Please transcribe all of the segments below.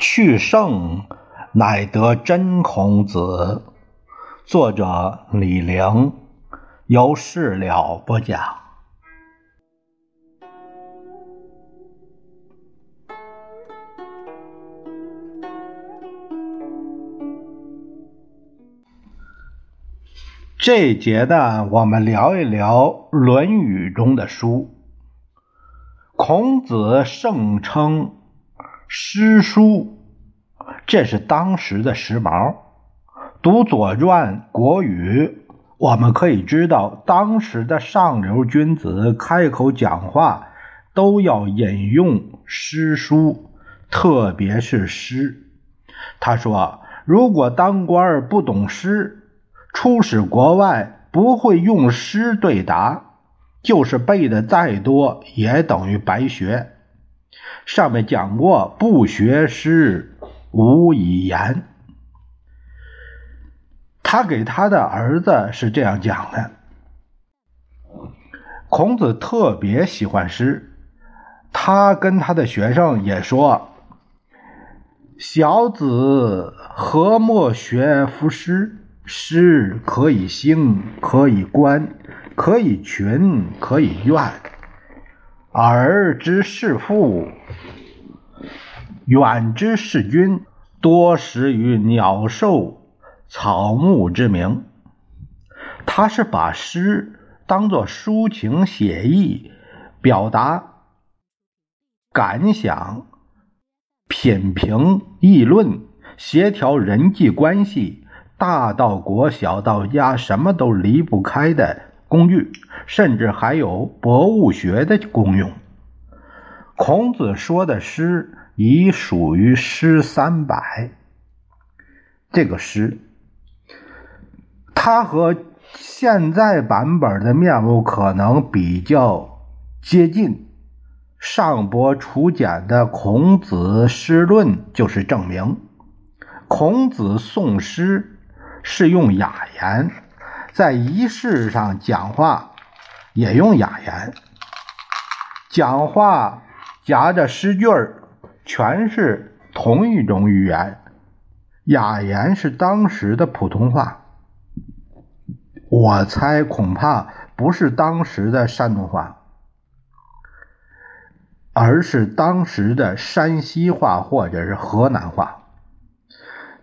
去圣乃得真孔子。作者李陵，由事了不讲。这一节呢，我们聊一聊《论语》中的书。孔子盛称。诗书，这是当时的时髦。读《左传》《国语》，我们可以知道，当时的上流君子开口讲话都要引用诗书，特别是诗。他说：“如果当官不懂诗，出使国外不会用诗对答，就是背的再多，也等于白学。”上面讲过，不学诗，无以言。他给他的儿子是这样讲的：孔子特别喜欢诗，他跟他的学生也说：“小子何莫学夫诗？诗可以兴，可以观，可以群，可以怨。”耳之事父，远之事君，多识于鸟兽草木之名。他是把诗当作抒情写意、表达感想、品评议论、协调人际关系，大到国，小到家，什么都离不开的。工具，甚至还有博物学的功用。孔子说的诗已属于诗三百。这个诗，它和现在版本的面目可能比较接近。上博楚简的《孔子诗论》就是证明。孔子诵诗是用雅言。在仪式上讲话也用雅言，讲话夹着诗句儿，全是同一种语言。雅言是当时的普通话，我猜恐怕不是当时的山东话，而是当时的山西话或者是河南话。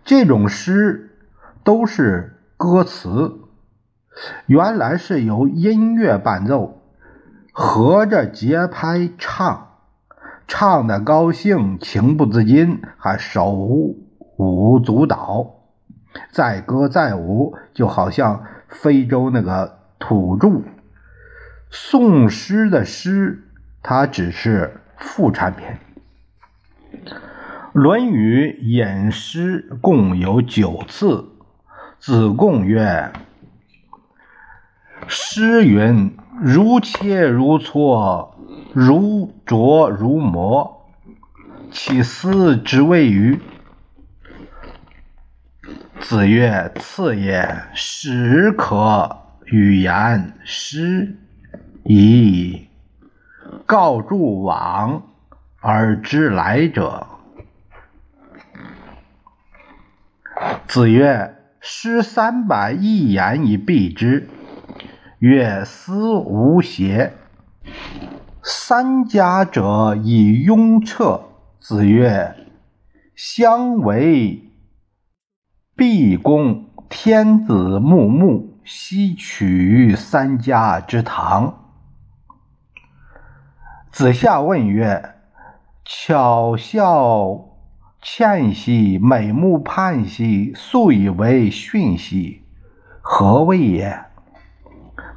这种诗都是歌词。原来是由音乐伴奏，合着节拍唱，唱的高兴，情不自禁，还手舞足蹈，载歌载舞，就好像非洲那个土著。宋诗的诗，它只是副产品。《论语》引诗共有九次，子贡曰。诗云：“如切如磋，如琢如磨，其斯之谓与？”子曰：“次也，始可与言诗矣。告诸往而知来者。”子曰：“诗三百，一言以蔽之。”曰：思无邪。三家者以雍彻。子曰：相为毕公，天子穆穆，悉取于三家之堂。子夏问曰：巧笑倩兮，美目盼兮，素以为训兮，何谓也？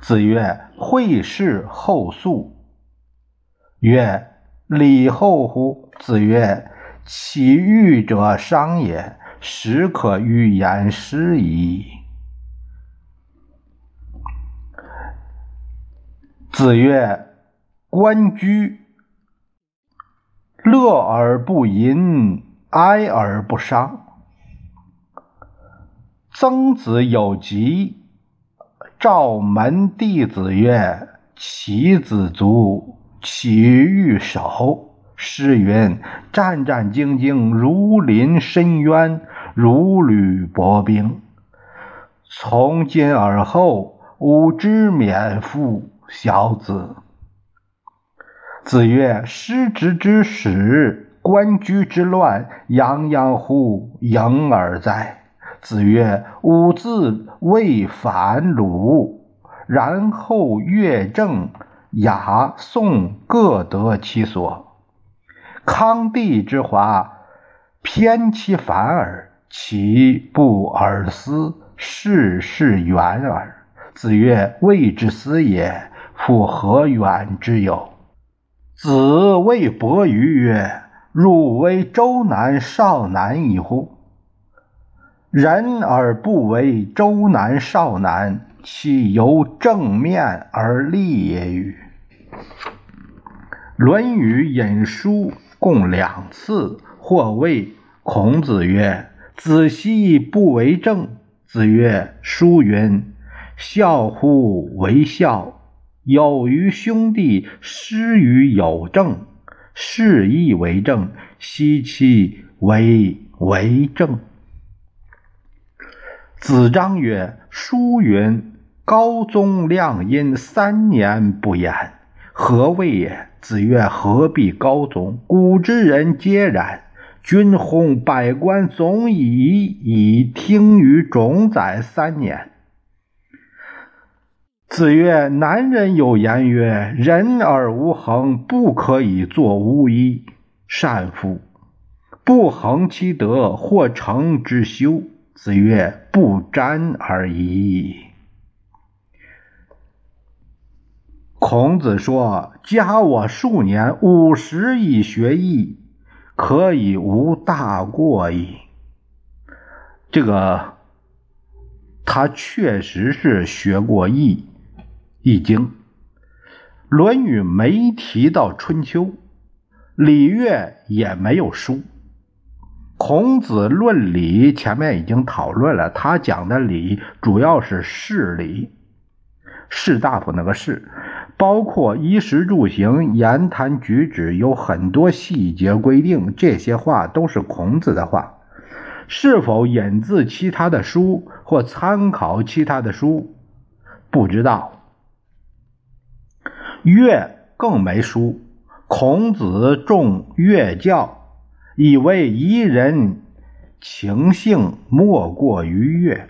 子曰：“惠氏后素。”曰：“礼后乎？”子曰：“其欲者伤也，始可与言诗矣。”子曰：“关雎，乐而不淫，哀而不伤。”曾子有疾。赵门弟子曰：“其子卒，其欲守，诗云：“战战兢兢，如临深渊，如履薄冰。从今而后，吾知免负小子。”子曰：“失职之始，官居之乱，泱泱乎盈耳哉！”子曰：“吾自魏反鲁，然后乐正。”雅颂各得其所，康帝之华，偏其反耳。其不尔思，事事远耳。子曰：“未之思也，夫何远之有？”子谓伯鱼曰：“汝为周南少南矣乎？人而不为周南少南。”其由正面而立也与？《论语》引书共两次，或谓孔子曰：“子奚不为政？”子曰：“书云：‘孝乎为孝，有于兄弟，施于有政，是亦为政。奚其为为政？’”子张曰：“书云。”高宗亮阴三年不言，何谓也？子曰：何必高宗？古之人皆然。君薨，百官总以以听于冢宰三年。子曰：南人有言曰：人而无恒，不可以作巫医。善夫！不恒其德，或成之修。子曰：不沾而已。孔子说：“加我数年，五十以学艺，可以无大过矣。”这个他确实是学过《易》《易经》，《论语》没提到春秋，礼乐也没有书。孔子论礼，前面已经讨论了，他讲的礼主要是事礼，士大夫那个士。包括衣食住行、言谈举止，有很多细节规定。这些话都是孔子的话，是否引自其他的书或参考其他的书，不知道。乐更没书。孔子重乐教，以为宜人情性莫过于乐。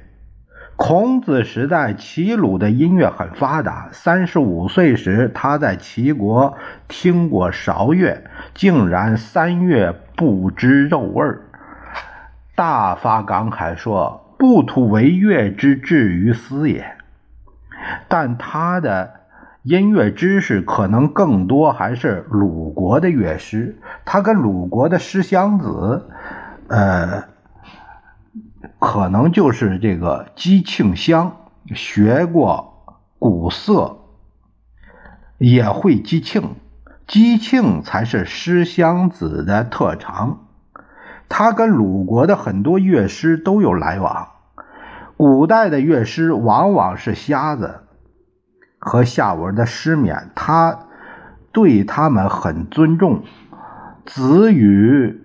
孔子时代，齐鲁的音乐很发达。三十五岁时，他在齐国听过韶乐，竟然三月不知肉味，大发感慨说：“不图为乐之至于斯也。”但他的音乐知识可能更多还是鲁国的乐师，他跟鲁国的诗襄子，呃。可能就是这个姬庆香学过古色，也会姬庆，姬庆才是诗襄子的特长。他跟鲁国的很多乐师都有来往。古代的乐师往往是瞎子和下文的失眠，他对他们很尊重。子语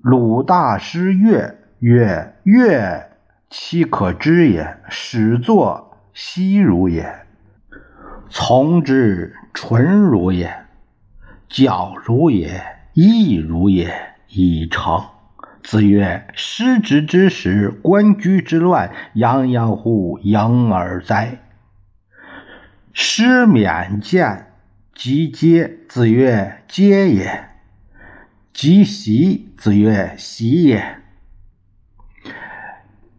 鲁大师乐。曰：乐其可知也，始作息如也，从之纯如也，矫如也，意如也，已成。子曰：失职之时，官居之乱，泱泱乎盈耳哉！失免见，即皆。子曰：皆也。即习。子曰：习也。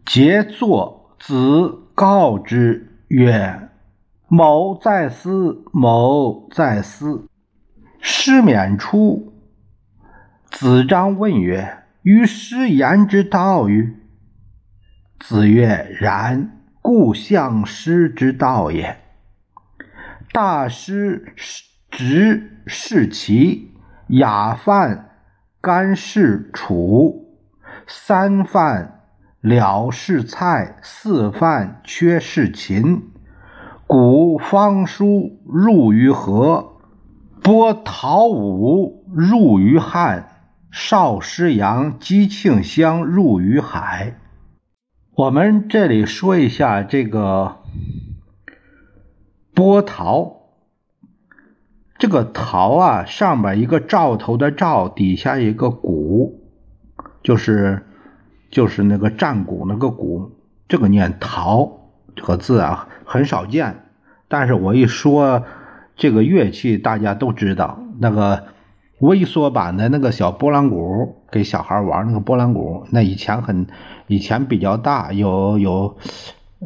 桀作，子告之曰：“某在思，某在思。”师免出，子张问曰：“于师言之道与？”子曰：“然，故相师之道也。大师直是齐，雅范干氏楚，三范。”了是蔡，四犯缺是秦。古方书入于河，波陶舞入于汉，少师阳击磬香入于海。我们这里说一下这个波陶，这个陶啊，上边一个兆头的兆，底下一个鼓，就是就是那个战鼓那个鼓，这个念陶这个字啊，很少见。但是我一说。这个乐器大家都知道，那个微缩版的那个小拨浪鼓，给小孩玩那个拨浪鼓，那以前很以前比较大，有有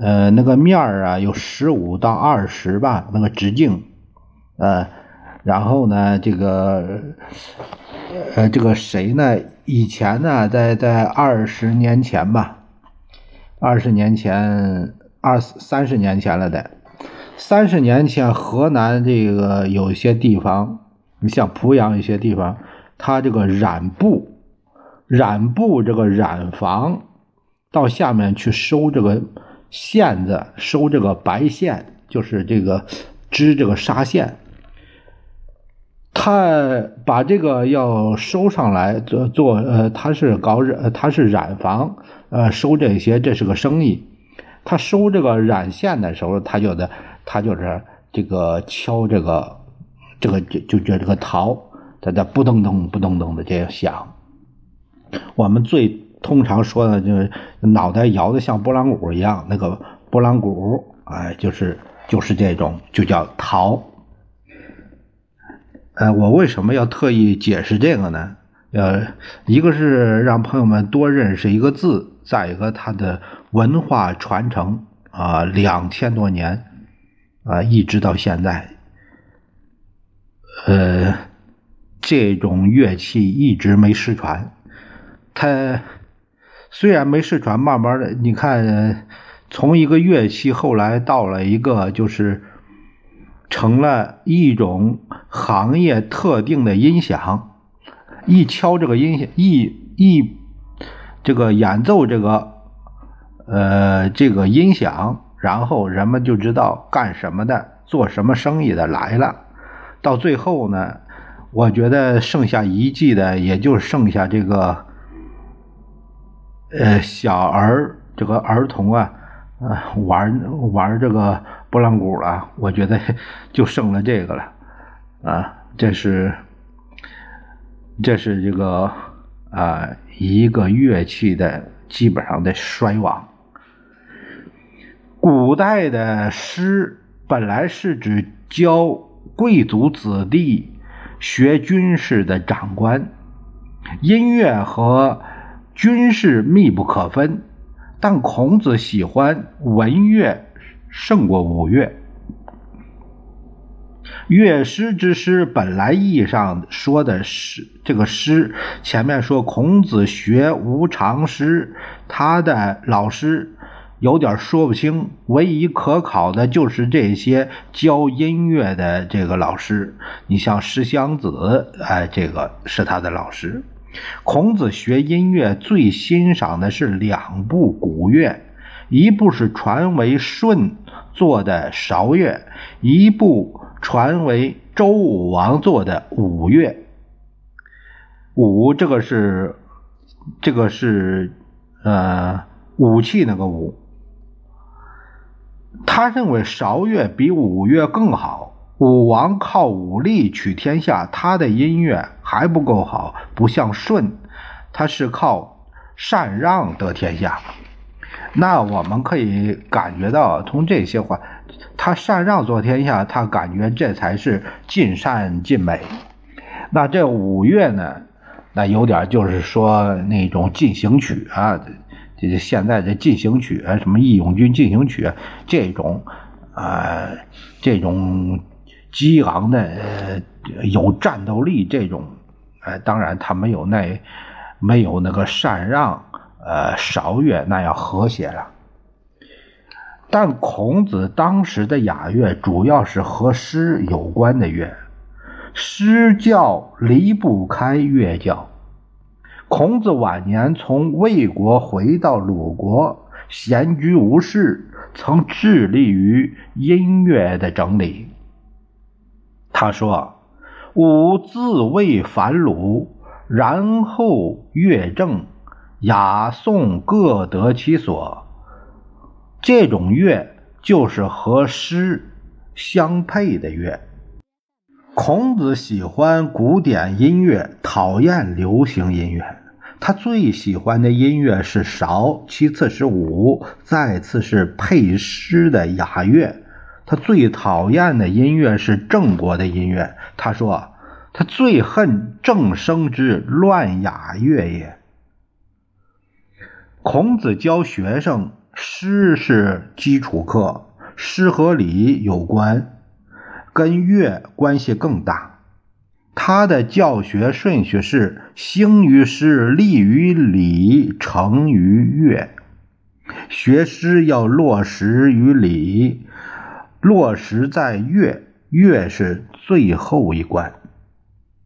呃那个面儿啊，有十五到二十吧，那个直径，呃，然后呢，这个呃这个谁呢？以前呢，在在二十年前吧，二十年前二三十年前了的。三十年前，河南这个有些地方，你像濮阳一些地方，它这个染布，染布这个染坊，到下面去收这个线子，收这个白线，就是这个织这个纱线。他把这个要收上来做做，呃，他是搞染，他是染房，呃，收这些，这是个生意。他收这个染线的时候，他就得。他就是这个敲这个，这个就就就这个陶，在这不噔噔不噔噔的这样响。我们最通常说的就是脑袋摇的像拨浪鼓一样，那个拨浪鼓，哎，就是就是这种，就叫陶。呃，我为什么要特意解释这个呢？呃，一个是让朋友们多认识一个字，再一个它的文化传承啊，两千多年。啊，一直到现在，呃，这种乐器一直没失传。它虽然没试传，慢慢的，你看，从一个乐器后来到了一个，就是成了一种行业特定的音响。一敲这个音响，一一这个演奏这个，呃，这个音响。然后人们就知道干什么的、做什么生意的来了。到最后呢，我觉得剩下一季的，也就剩下这个，呃，小儿这个儿童啊，呃，玩玩这个拨浪鼓了。我觉得就剩了这个了，啊，这是这是这个啊一个乐器的基本上的衰亡。古代的诗本来是指教贵族子弟学军事的长官，音乐和军事密不可分。但孔子喜欢文乐胜过武乐。乐师之师，本来意义上说的是这个师。前面说孔子学无常师，他的老师。有点说不清，唯一可考的就是这些教音乐的这个老师。你像石祥子，哎，这个是他的老师。孔子学音乐最欣赏的是两部古乐，一部是传为舜做的韶乐，一部传为周武王做的武乐。武这个是这个是呃武器那个武。他认为韶乐比武乐更好。武王靠武力取天下，他的音乐还不够好，不像舜，他是靠禅让得天下。那我们可以感觉到，从这些话，他禅让做天下，他感觉这才是尽善尽美。那这五乐呢？那有点就是说那种进行曲啊。这现在的进行曲，什么《义勇军进行曲》这种，啊，这种激昂的、呃有战斗力这种，呃，当然他没有那没有那个禅让，呃，韶乐那样和谐了。但孔子当时的雅乐主要是和诗有关的乐，诗教离不开乐教。孔子晚年从魏国回到鲁国，闲居无事，曾致力于音乐的整理。他说：“吾自谓反鲁，然后乐正，雅颂各得其所。这种乐就是和诗相配的乐。孔子喜欢古典音乐，讨厌流行音乐。他最喜欢的音乐是韶，其次是舞，再次是配诗的雅乐。他最讨厌的音乐是郑国的音乐。他说：“他最恨郑声之乱雅乐也。”孔子教学生，诗是基础课，诗和礼有关，跟乐关系更大。他的教学顺序是：兴于诗，立于礼，成于乐。学诗要落实于礼，落实在乐，乐是最后一关。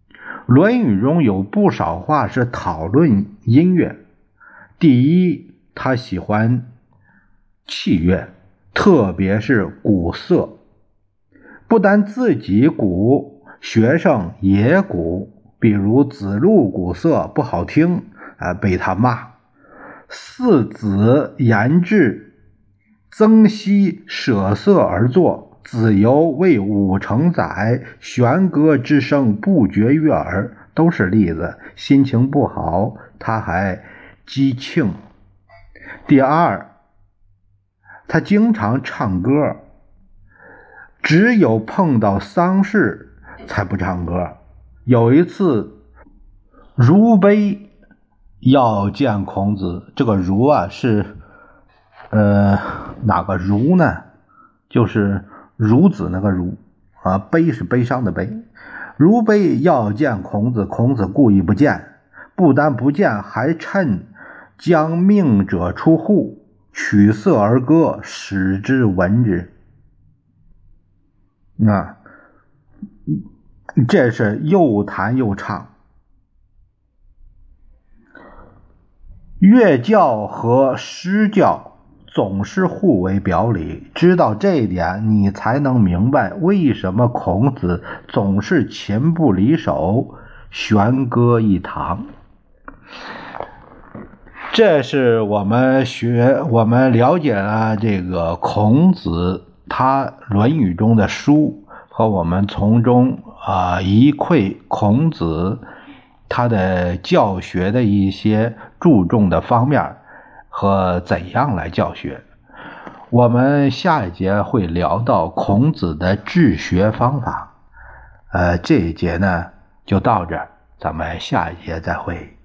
《论语》中有不少话是讨论音乐。第一，他喜欢器乐，特别是鼓瑟，不但自己鼓。学生也鼓，比如子路鼓瑟不好听，啊，被他骂。四子言志、曾皙舍瑟而作，子游为五成载，弦歌之声不绝于耳，都是例子。心情不好，他还击庆。第二，他经常唱歌，只有碰到丧事。才不唱歌。有一次，如悲要见孔子。这个“如”啊，是呃哪个“如”呢？就是孺子那个“孺”啊，悲是悲伤的“悲”。如悲要见孔子，孔子故意不见，不但不见，还趁将命者出户，取色而歌，使之闻之。啊。这是又弹又唱，乐教和诗教总是互为表里。知道这一点，你才能明白为什么孔子总是琴不离手，弦歌一堂。这是我们学，我们了解了这个孔子他《论语》中的书。和我们从中啊一窥孔子他的教学的一些注重的方面和怎样来教学。我们下一节会聊到孔子的治学方法。呃，这一节呢就到这儿，咱们下一节再会。